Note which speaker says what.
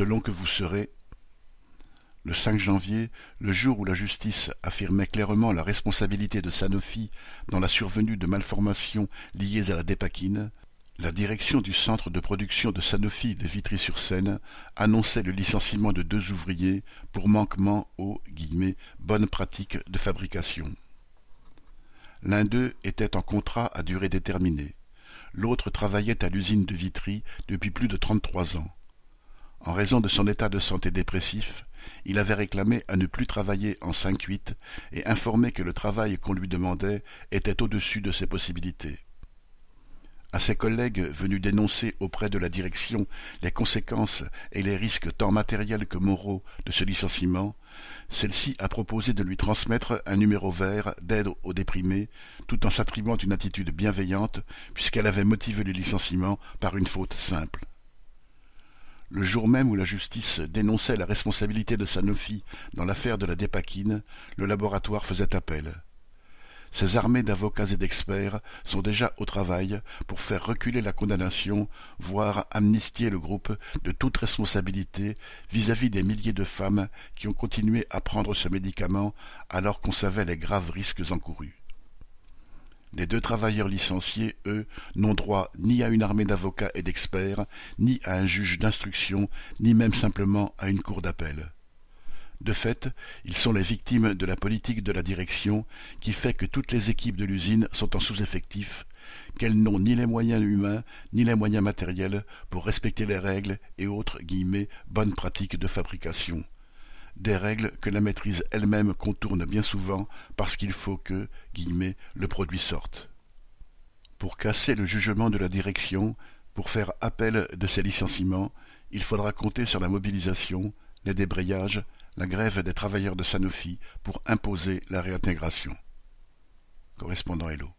Speaker 1: selon que vous serez le 5 janvier, le jour où la justice affirmait clairement la responsabilité de Sanofi dans la survenue de malformations liées à la dépakine, la direction du centre de production de Sanofi de Vitry-sur-Seine annonçait le licenciement de deux ouvriers pour manquement aux « bonnes pratiques de fabrication ». L'un d'eux était en contrat à durée déterminée. L'autre travaillait à l'usine de Vitry depuis plus de trente-trois ans. En raison de son état de santé dépressif, il avait réclamé à ne plus travailler en 5-8 et informé que le travail qu'on lui demandait était au-dessus de ses possibilités. À ses collègues venus dénoncer auprès de la direction les conséquences et les risques tant matériels que moraux de ce licenciement, celle-ci a proposé de lui transmettre un numéro vert d'aide aux déprimés, tout en s'attribuant une attitude bienveillante, puisqu'elle avait motivé le licenciement par une faute simple. Le jour même où la justice dénonçait la responsabilité de Sanofi dans l'affaire de la dépakine, le laboratoire faisait appel. Ces armées d'avocats et d'experts sont déjà au travail pour faire reculer la condamnation, voire amnistier le groupe de toute responsabilité vis-à-vis des milliers de femmes qui ont continué à prendre ce médicament alors qu'on savait les graves risques encourus. Les deux travailleurs licenciés, eux, n'ont droit ni à une armée d'avocats et d'experts, ni à un juge d'instruction, ni même simplement à une cour d'appel. De fait, ils sont les victimes de la politique de la direction qui fait que toutes les équipes de l'usine sont en sous-effectif, qu'elles n'ont ni les moyens humains ni les moyens matériels pour respecter les règles et autres guillemets, bonnes pratiques de fabrication des règles que la maîtrise elle-même contourne bien souvent parce qu'il faut que le produit sorte. Pour casser le jugement de la direction, pour faire appel de ces licenciements, il faudra compter sur la mobilisation, les débrayages, la grève des travailleurs de Sanofi pour imposer la réintégration. Correspondant Hello.